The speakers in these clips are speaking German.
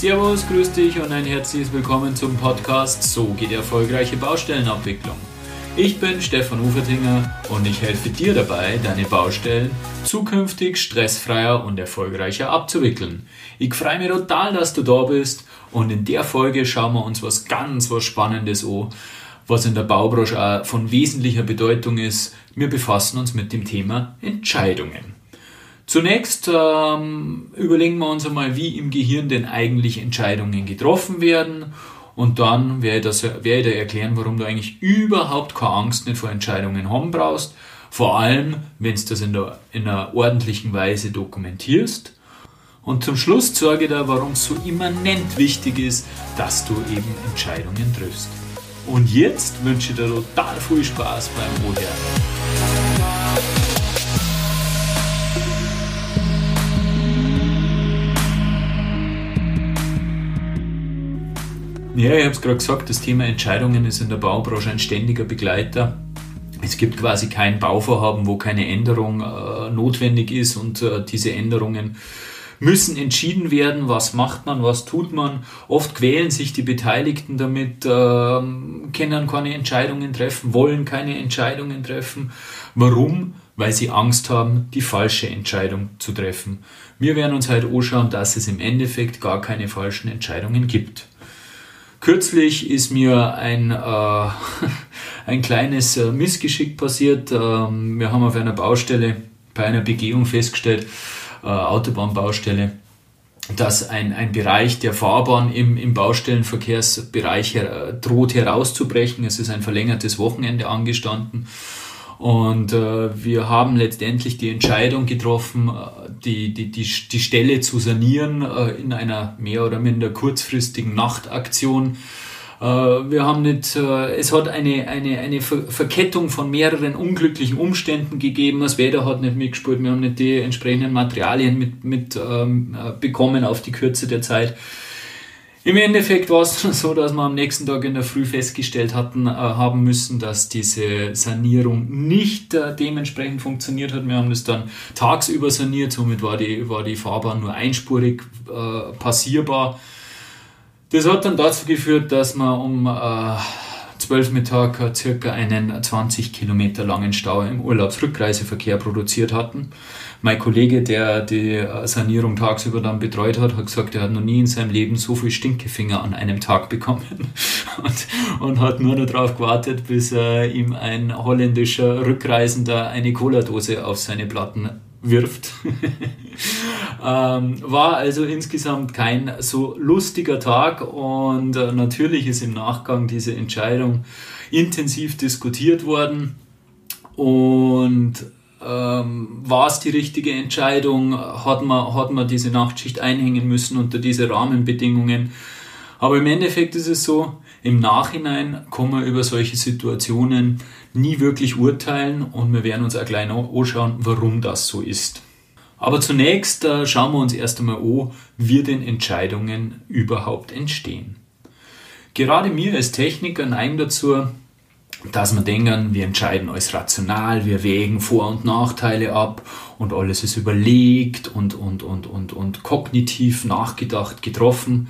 Servus, grüß dich und ein herzliches Willkommen zum Podcast So geht erfolgreiche Baustellenabwicklung. Ich bin Stefan Ufertinger und ich helfe dir dabei, deine Baustellen zukünftig stressfreier und erfolgreicher abzuwickeln. Ich freue mich total, dass du da bist und in der Folge schauen wir uns was ganz was Spannendes an, was in der Baubranche auch von wesentlicher Bedeutung ist. Wir befassen uns mit dem Thema Entscheidungen. Zunächst ähm, überlegen wir uns einmal, wie im Gehirn denn eigentlich Entscheidungen getroffen werden. Und dann werde ich, das, werde ich dir erklären, warum du eigentlich überhaupt keine Angst nicht vor Entscheidungen haben brauchst. Vor allem, wenn du das in, der, in einer ordentlichen Weise dokumentierst. Und zum Schluss zeige ich dir, warum es so immanent wichtig ist, dass du eben Entscheidungen triffst. Und jetzt wünsche ich dir total viel Spaß beim Ohren. Ja, ich habe es gerade gesagt, das Thema Entscheidungen ist in der Baubranche ein ständiger Begleiter. Es gibt quasi kein Bauvorhaben, wo keine Änderung äh, notwendig ist und äh, diese Änderungen müssen entschieden werden, was macht man, was tut man. Oft quälen sich die Beteiligten damit, äh, können keine Entscheidungen treffen, wollen keine Entscheidungen treffen. Warum? Weil sie Angst haben, die falsche Entscheidung zu treffen. Wir werden uns heute anschauen, dass es im Endeffekt gar keine falschen Entscheidungen gibt. Kürzlich ist mir ein, äh, ein kleines äh, Missgeschick passiert. Ähm, wir haben auf einer Baustelle bei einer Begehung festgestellt, äh, Autobahnbaustelle, dass ein, ein Bereich der Fahrbahn im, im Baustellenverkehrsbereich her, droht herauszubrechen. Es ist ein verlängertes Wochenende angestanden. Und äh, wir haben letztendlich die Entscheidung getroffen, äh, die, die, die, die Stelle zu sanieren äh, in einer mehr oder minder kurzfristigen Nachtaktion. Äh, wir haben nicht, äh, es hat eine, eine, eine Verkettung von mehreren unglücklichen Umständen gegeben. Das Wetter hat nicht mitgespielt, wir haben nicht die entsprechenden Materialien mit, mit ähm, äh, bekommen auf die Kürze der Zeit. Im Endeffekt war es so, dass wir am nächsten Tag in der Früh festgestellt hatten, äh, haben müssen, dass diese Sanierung nicht äh, dementsprechend funktioniert hat. Wir haben das dann tagsüber saniert, somit war die, war die Fahrbahn nur einspurig äh, passierbar. Das hat dann dazu geführt, dass wir um äh, 12 Mittag circa einen 20 Kilometer langen Stau im Urlaubsrückreiseverkehr produziert hatten. Mein Kollege, der die Sanierung tagsüber dann betreut hat, hat gesagt, er hat noch nie in seinem Leben so viel Stinkefinger an einem Tag bekommen und, und hat nur noch darauf gewartet, bis äh, ihm ein holländischer Rückreisender eine Cola-Dose auf seine Platten wirft. ähm, war also insgesamt kein so lustiger Tag und äh, natürlich ist im Nachgang diese Entscheidung intensiv diskutiert worden und ähm, war es die richtige Entscheidung? Hat man, hat man diese Nachtschicht einhängen müssen unter diese Rahmenbedingungen? Aber im Endeffekt ist es so, im Nachhinein kann man über solche Situationen nie wirklich urteilen und wir werden uns auch gleich anschauen, warum das so ist. Aber zunächst äh, schauen wir uns erst einmal an, wie denn Entscheidungen überhaupt entstehen. Gerade mir als Techniker neigen dazu, dass wir denken, wir entscheiden alles rational, wir wägen Vor- und Nachteile ab und alles ist überlegt und, und, und, und, und kognitiv nachgedacht getroffen.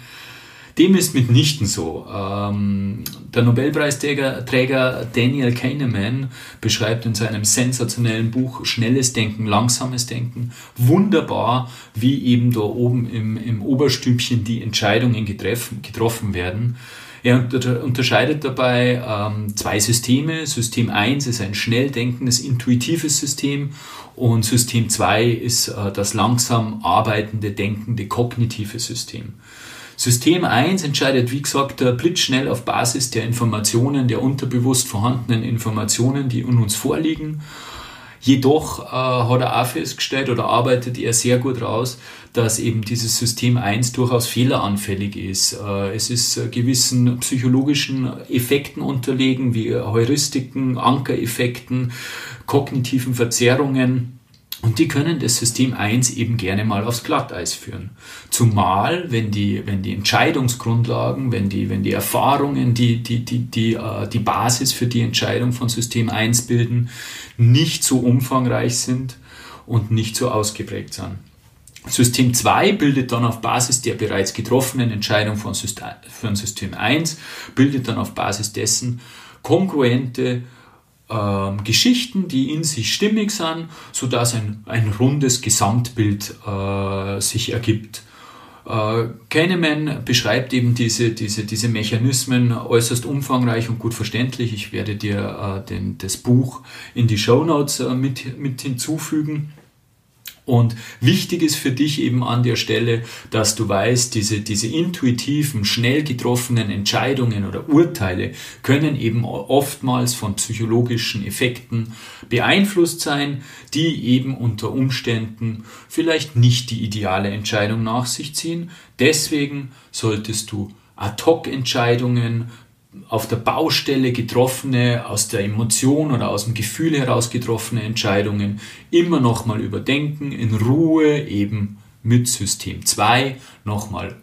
Dem ist mitnichten so. Ähm, der Nobelpreisträger Träger Daniel Kahneman beschreibt in seinem sensationellen Buch Schnelles Denken, Langsames Denken wunderbar, wie eben da oben im, im Oberstübchen die Entscheidungen getroffen werden. Er unterscheidet dabei ähm, zwei Systeme. System 1 ist ein schnell denkendes, intuitives System und System 2 ist äh, das langsam arbeitende, denkende, kognitive System. System 1 entscheidet, wie gesagt, blitzschnell auf Basis der Informationen, der unterbewusst vorhandenen Informationen, die in uns vorliegen. Jedoch äh, hat er auch festgestellt oder arbeitet er sehr gut raus, dass eben dieses System 1 durchaus fehleranfällig ist. Äh, es ist äh, gewissen psychologischen Effekten unterlegen, wie Heuristiken, Ankereffekten, kognitiven Verzerrungen und die können das System 1 eben gerne mal aufs Glatteis führen. Zumal, wenn die, wenn die Entscheidungsgrundlagen, wenn die, wenn die Erfahrungen, die, die, die, die, äh, die Basis für die Entscheidung von System 1 bilden, nicht so umfangreich sind und nicht so ausgeprägt sind. System 2 bildet dann auf Basis der bereits getroffenen Entscheidung von System, von System 1, bildet dann auf Basis dessen kongruente ähm, Geschichten, die in sich stimmig sind, sodass ein, ein rundes Gesamtbild äh, sich ergibt. Äh, Kahneman beschreibt eben diese, diese, diese Mechanismen äußerst umfangreich und gut verständlich. Ich werde dir äh, den, das Buch in die Show Notes äh, mit, mit hinzufügen. Und wichtig ist für dich eben an der Stelle, dass du weißt, diese, diese intuitiven, schnell getroffenen Entscheidungen oder Urteile können eben oftmals von psychologischen Effekten beeinflusst sein, die eben unter Umständen vielleicht nicht die ideale Entscheidung nach sich ziehen. Deswegen solltest du Ad-hoc-Entscheidungen auf der Baustelle getroffene, aus der Emotion oder aus dem Gefühl heraus getroffene Entscheidungen immer nochmal überdenken, in Ruhe eben mit System 2 nochmal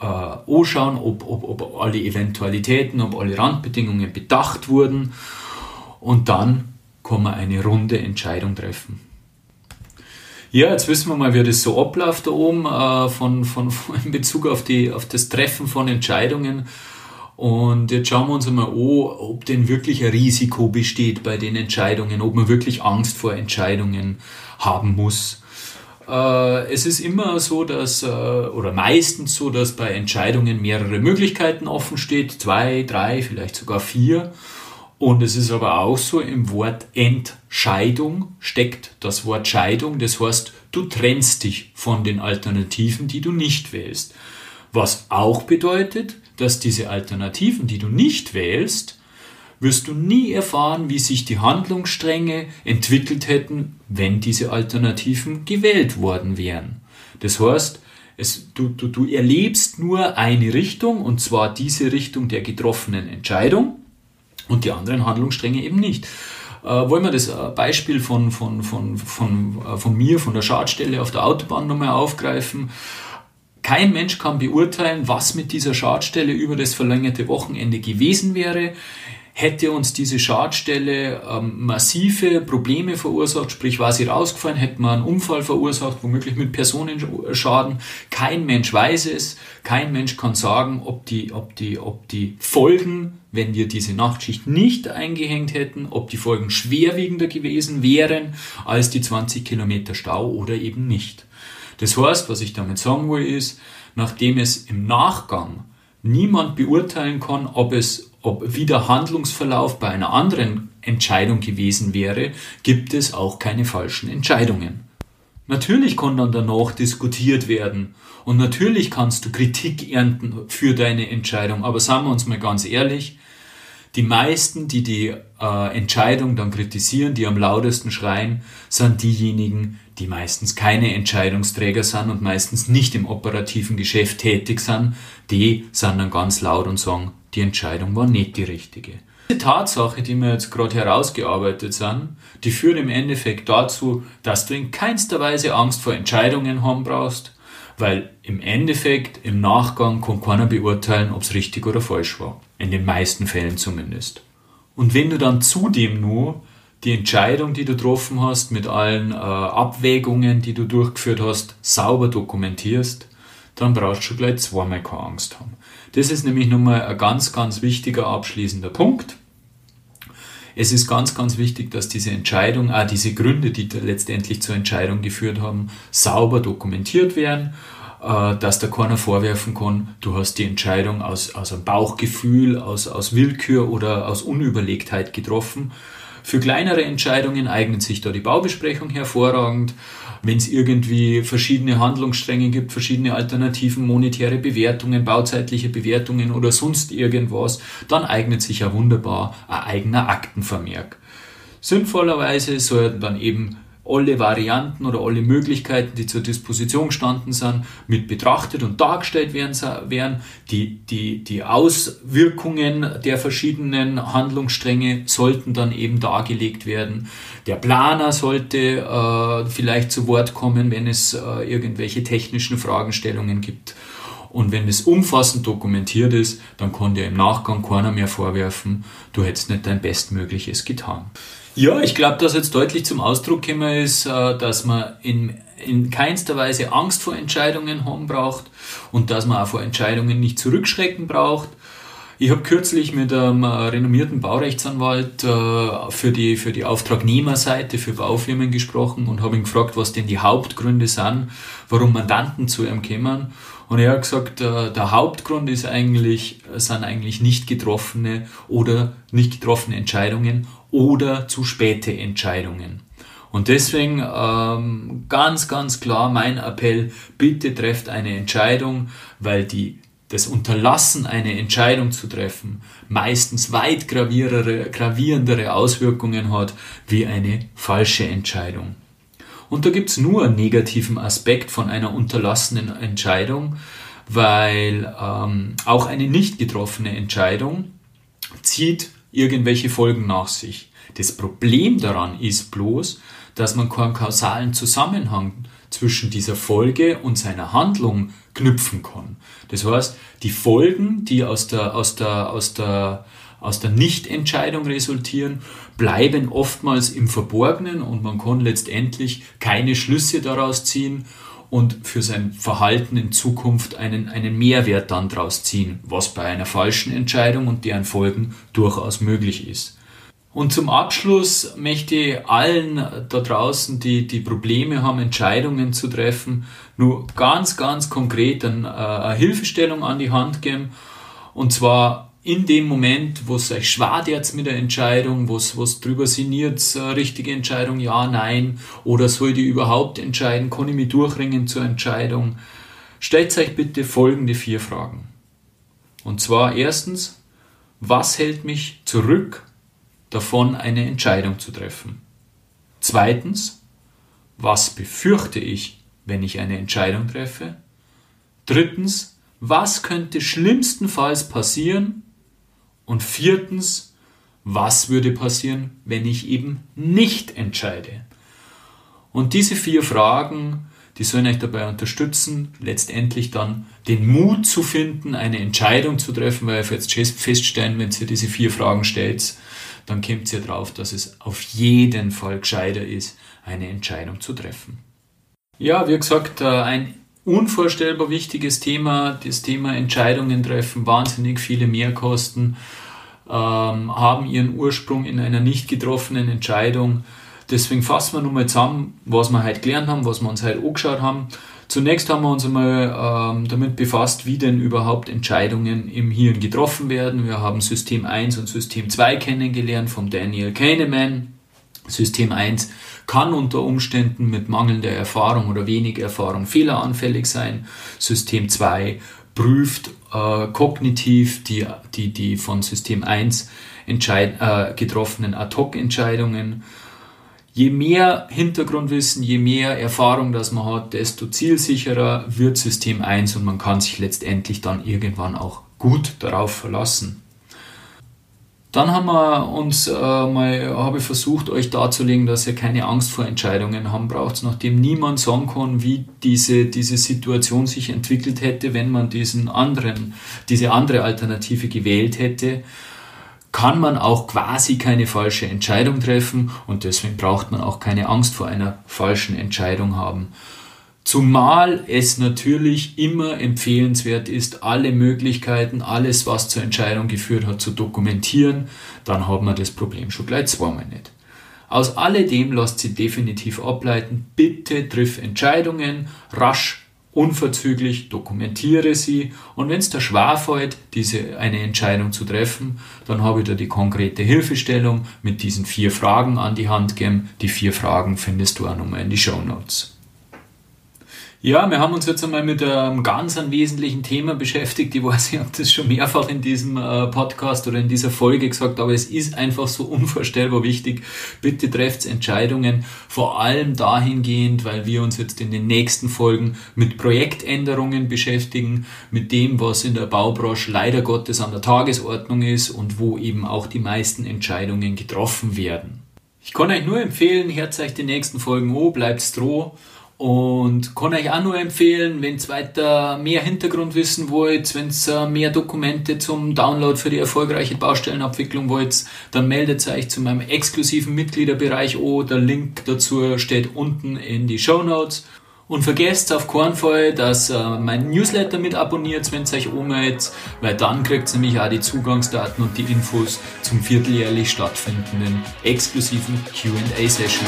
äh, anschauen, ob, ob, ob alle Eventualitäten, ob alle Randbedingungen bedacht wurden und dann kann man eine runde Entscheidung treffen. Ja, jetzt wissen wir mal, wie das so abläuft da oben äh, von, von, in Bezug auf, die, auf das Treffen von Entscheidungen. Und jetzt schauen wir uns einmal an, ob denn wirklich ein Risiko besteht bei den Entscheidungen, ob man wirklich Angst vor Entscheidungen haben muss. Äh, es ist immer so, dass, äh, oder meistens so, dass bei Entscheidungen mehrere Möglichkeiten offen steht, zwei, drei, vielleicht sogar vier. Und es ist aber auch so, im Wort Entscheidung steckt das Wort Scheidung. Das heißt, du trennst dich von den Alternativen, die du nicht wählst. Was auch bedeutet, dass diese Alternativen, die du nicht wählst, wirst du nie erfahren, wie sich die Handlungsstränge entwickelt hätten, wenn diese Alternativen gewählt worden wären. Das heißt, es, du, du, du erlebst nur eine Richtung, und zwar diese Richtung der getroffenen Entscheidung, und die anderen Handlungsstränge eben nicht. Äh, wollen wir das äh, Beispiel von, von, von, von, äh, von mir, von der Schadstelle auf der Autobahn nochmal aufgreifen? Kein Mensch kann beurteilen, was mit dieser Schadstelle über das verlängerte Wochenende gewesen wäre. Hätte uns diese Schadstelle ähm, massive Probleme verursacht, sprich war sie rausgefallen, hätte man einen Unfall verursacht, womöglich mit Personenschaden. Kein Mensch weiß es, kein Mensch kann sagen, ob die, ob die, ob die Folgen, wenn wir diese Nachtschicht nicht eingehängt hätten, ob die Folgen schwerwiegender gewesen wären als die 20 Kilometer Stau oder eben nicht. Das heißt, was ich damit sagen will, ist, nachdem es im Nachgang niemand beurteilen kann, ob es, ob wie der Handlungsverlauf bei einer anderen Entscheidung gewesen wäre, gibt es auch keine falschen Entscheidungen. Natürlich kann dann danach diskutiert werden und natürlich kannst du Kritik ernten für deine Entscheidung, aber sagen wir uns mal ganz ehrlich, die meisten, die die äh, Entscheidung dann kritisieren, die am lautesten schreien, sind diejenigen, die meistens keine Entscheidungsträger sind und meistens nicht im operativen Geschäft tätig sind, die sind dann ganz laut und sagen, die Entscheidung war nicht die richtige. Die Tatsache, die wir jetzt gerade herausgearbeitet sind, die führt im Endeffekt dazu, dass du in keinster Weise Angst vor Entscheidungen haben brauchst, weil im Endeffekt, im Nachgang kann keiner beurteilen, ob es richtig oder falsch war. In den meisten Fällen zumindest. Und wenn du dann zudem nur die Entscheidung, die du getroffen hast, mit allen äh, Abwägungen, die du durchgeführt hast, sauber dokumentierst, dann brauchst du gleich zweimal keine Angst haben. Das ist nämlich nochmal ein ganz, ganz wichtiger abschließender Punkt. Es ist ganz, ganz wichtig, dass diese Entscheidung, auch diese Gründe, die letztendlich zur Entscheidung geführt haben, sauber dokumentiert werden äh, dass da keiner vorwerfen kann, du hast die Entscheidung aus, aus einem Bauchgefühl, aus, aus Willkür oder aus Unüberlegtheit getroffen. Für kleinere Entscheidungen eignet sich da die Baubesprechung hervorragend. Wenn es irgendwie verschiedene Handlungsstränge gibt, verschiedene Alternativen, monetäre Bewertungen, bauzeitliche Bewertungen oder sonst irgendwas, dann eignet sich ja wunderbar ein eigener Aktenvermerk. Sinnvollerweise sollten dann eben alle Varianten oder alle Möglichkeiten, die zur Disposition gestanden sind, mit betrachtet und dargestellt werden, werden. Die, die, die Auswirkungen der verschiedenen Handlungsstränge sollten dann eben dargelegt werden. Der Planer sollte äh, vielleicht zu Wort kommen, wenn es äh, irgendwelche technischen Fragestellungen gibt. Und wenn es umfassend dokumentiert ist, dann kann dir im Nachgang keiner mehr vorwerfen, du hättest nicht dein Bestmögliches getan. Ja, ich glaube, dass jetzt deutlich zum Ausdruck gekommen ist, äh, dass man in, in keinster Weise Angst vor Entscheidungen haben braucht und dass man auch vor Entscheidungen nicht zurückschrecken braucht. Ich habe kürzlich mit einem renommierten Baurechtsanwalt äh, für, die, für die Auftragnehmerseite für Baufirmen gesprochen und habe ihn gefragt, was denn die Hauptgründe sind, warum Mandanten zu ihm kommen. Und er hat gesagt, äh, der Hauptgrund ist eigentlich, sind eigentlich nicht getroffene oder nicht getroffene Entscheidungen oder zu späte Entscheidungen. Und deswegen ähm, ganz, ganz klar mein Appell, bitte trefft eine Entscheidung, weil die, das Unterlassen, eine Entscheidung zu treffen, meistens weit gravierendere Auswirkungen hat wie eine falsche Entscheidung. Und da gibt's nur einen negativen Aspekt von einer unterlassenen Entscheidung, weil ähm, auch eine nicht getroffene Entscheidung zieht irgendwelche Folgen nach sich. Das Problem daran ist bloß, dass man keinen kausalen Zusammenhang zwischen dieser Folge und seiner Handlung knüpfen kann. Das heißt, die Folgen, die aus der, aus der, aus der, aus der Nichtentscheidung resultieren, bleiben oftmals im Verborgenen und man kann letztendlich keine Schlüsse daraus ziehen und für sein Verhalten in Zukunft einen, einen Mehrwert dann daraus ziehen, was bei einer falschen Entscheidung und deren Folgen durchaus möglich ist. Und zum Abschluss möchte ich allen da draußen, die, die Probleme haben, Entscheidungen zu treffen, nur ganz, ganz konkret äh, eine Hilfestellung an die Hand geben. Und zwar in dem Moment, wo es euch schwer jetzt mit der Entscheidung, wo es, wo es drüber sinniert, äh, richtige Entscheidung, ja, nein, oder soll die überhaupt entscheiden, kann ich mich durchringen zur Entscheidung, stellt euch bitte folgende vier Fragen. Und zwar erstens, was hält mich zurück davon, eine Entscheidung zu treffen. Zweitens, was befürchte ich, wenn ich eine Entscheidung treffe? Drittens, was könnte schlimmstenfalls passieren? Und viertens, was würde passieren, wenn ich eben nicht entscheide? Und diese vier Fragen, die sollen euch dabei unterstützen, letztendlich dann den Mut zu finden, eine Entscheidung zu treffen, weil ihr jetzt feststellen, wenn ihr diese vier Fragen stellt, dann kommt ihr drauf, dass es auf jeden Fall gescheiter ist, eine Entscheidung zu treffen. Ja, wie gesagt, äh, ein unvorstellbar wichtiges Thema, das Thema Entscheidungen treffen, wahnsinnig viele Mehrkosten, ähm, haben ihren Ursprung in einer nicht getroffenen Entscheidung. Deswegen fassen wir nun mal zusammen, was wir heute gelernt haben, was wir uns heute angeschaut haben. Zunächst haben wir uns einmal ähm, damit befasst, wie denn überhaupt Entscheidungen im Hirn getroffen werden. Wir haben System 1 und System 2 kennengelernt vom Daniel Kahneman. System 1 kann unter Umständen mit mangelnder Erfahrung oder wenig Erfahrung fehleranfällig sein. System 2 prüft äh, kognitiv die, die, die von System 1 entscheid, äh, getroffenen Ad-Hoc-Entscheidungen. Je mehr Hintergrundwissen, je mehr Erfahrung das man hat, desto zielsicherer wird System 1 und man kann sich letztendlich dann irgendwann auch gut darauf verlassen. Dann haben wir uns äh, mal, habe ich versucht, euch darzulegen, dass ihr keine Angst vor Entscheidungen haben braucht, nachdem niemand sagen kann, wie diese, diese Situation sich entwickelt hätte, wenn man diesen anderen, diese andere Alternative gewählt hätte kann man auch quasi keine falsche Entscheidung treffen und deswegen braucht man auch keine Angst vor einer falschen Entscheidung haben. Zumal es natürlich immer empfehlenswert ist, alle Möglichkeiten, alles, was zur Entscheidung geführt hat, zu dokumentieren, dann hat man das Problem schon gleich zweimal nicht. Aus alledem lasst sie definitiv ableiten, bitte triff Entscheidungen rasch unverzüglich, dokumentiere sie und wenn es da schwer fällt, diese eine Entscheidung zu treffen, dann habe ich da die konkrete Hilfestellung mit diesen vier Fragen an die Hand gegeben. Die vier Fragen findest du auch nochmal in die Show Notes. Ja, wir haben uns jetzt einmal mit einem ganz einem wesentlichen Thema beschäftigt. Ich weiß, ich habe das schon mehrfach in diesem äh, Podcast oder in dieser Folge gesagt, aber es ist einfach so unvorstellbar wichtig. Bitte trefft Entscheidungen, vor allem dahingehend, weil wir uns jetzt in den nächsten Folgen mit Projektänderungen beschäftigen, mit dem, was in der Baubranche leider Gottes an der Tagesordnung ist und wo eben auch die meisten Entscheidungen getroffen werden. Ich kann euch nur empfehlen, euch die nächsten Folgen an, bleibt stroh Und kann euch auch nur empfehlen, wenn ihr weiter mehr Hintergrundwissen wollt, wenn ihr mehr Dokumente zum Download für die erfolgreiche Baustellenabwicklung wollt, dann meldet euch zu meinem exklusiven Mitgliederbereich an. Der Link dazu steht unten in die Show Notes. Und vergesst auf keinen Fall, dass äh, mein Newsletter mit abonniert, wenn ihr euch anmeldet, weil dann kriegt ihr nämlich auch die Zugangsdaten und die Infos zum vierteljährlich stattfindenden exklusiven Q&A-Session.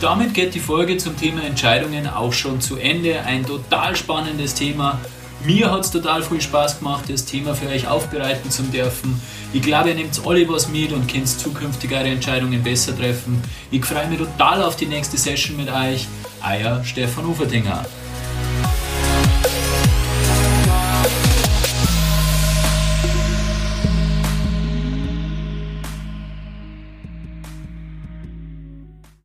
Damit geht die Folge zum Thema Entscheidungen auch schon zu Ende. Ein total spannendes Thema. Mir hat es total viel Spaß gemacht, das Thema für euch aufbereiten zu dürfen. Ich glaube, ihr nehmt alle was mit und könnt zukünftig eure Entscheidungen besser treffen. Ich freue mich total auf die nächste Session mit euch. Euer Stefan Ufertinger.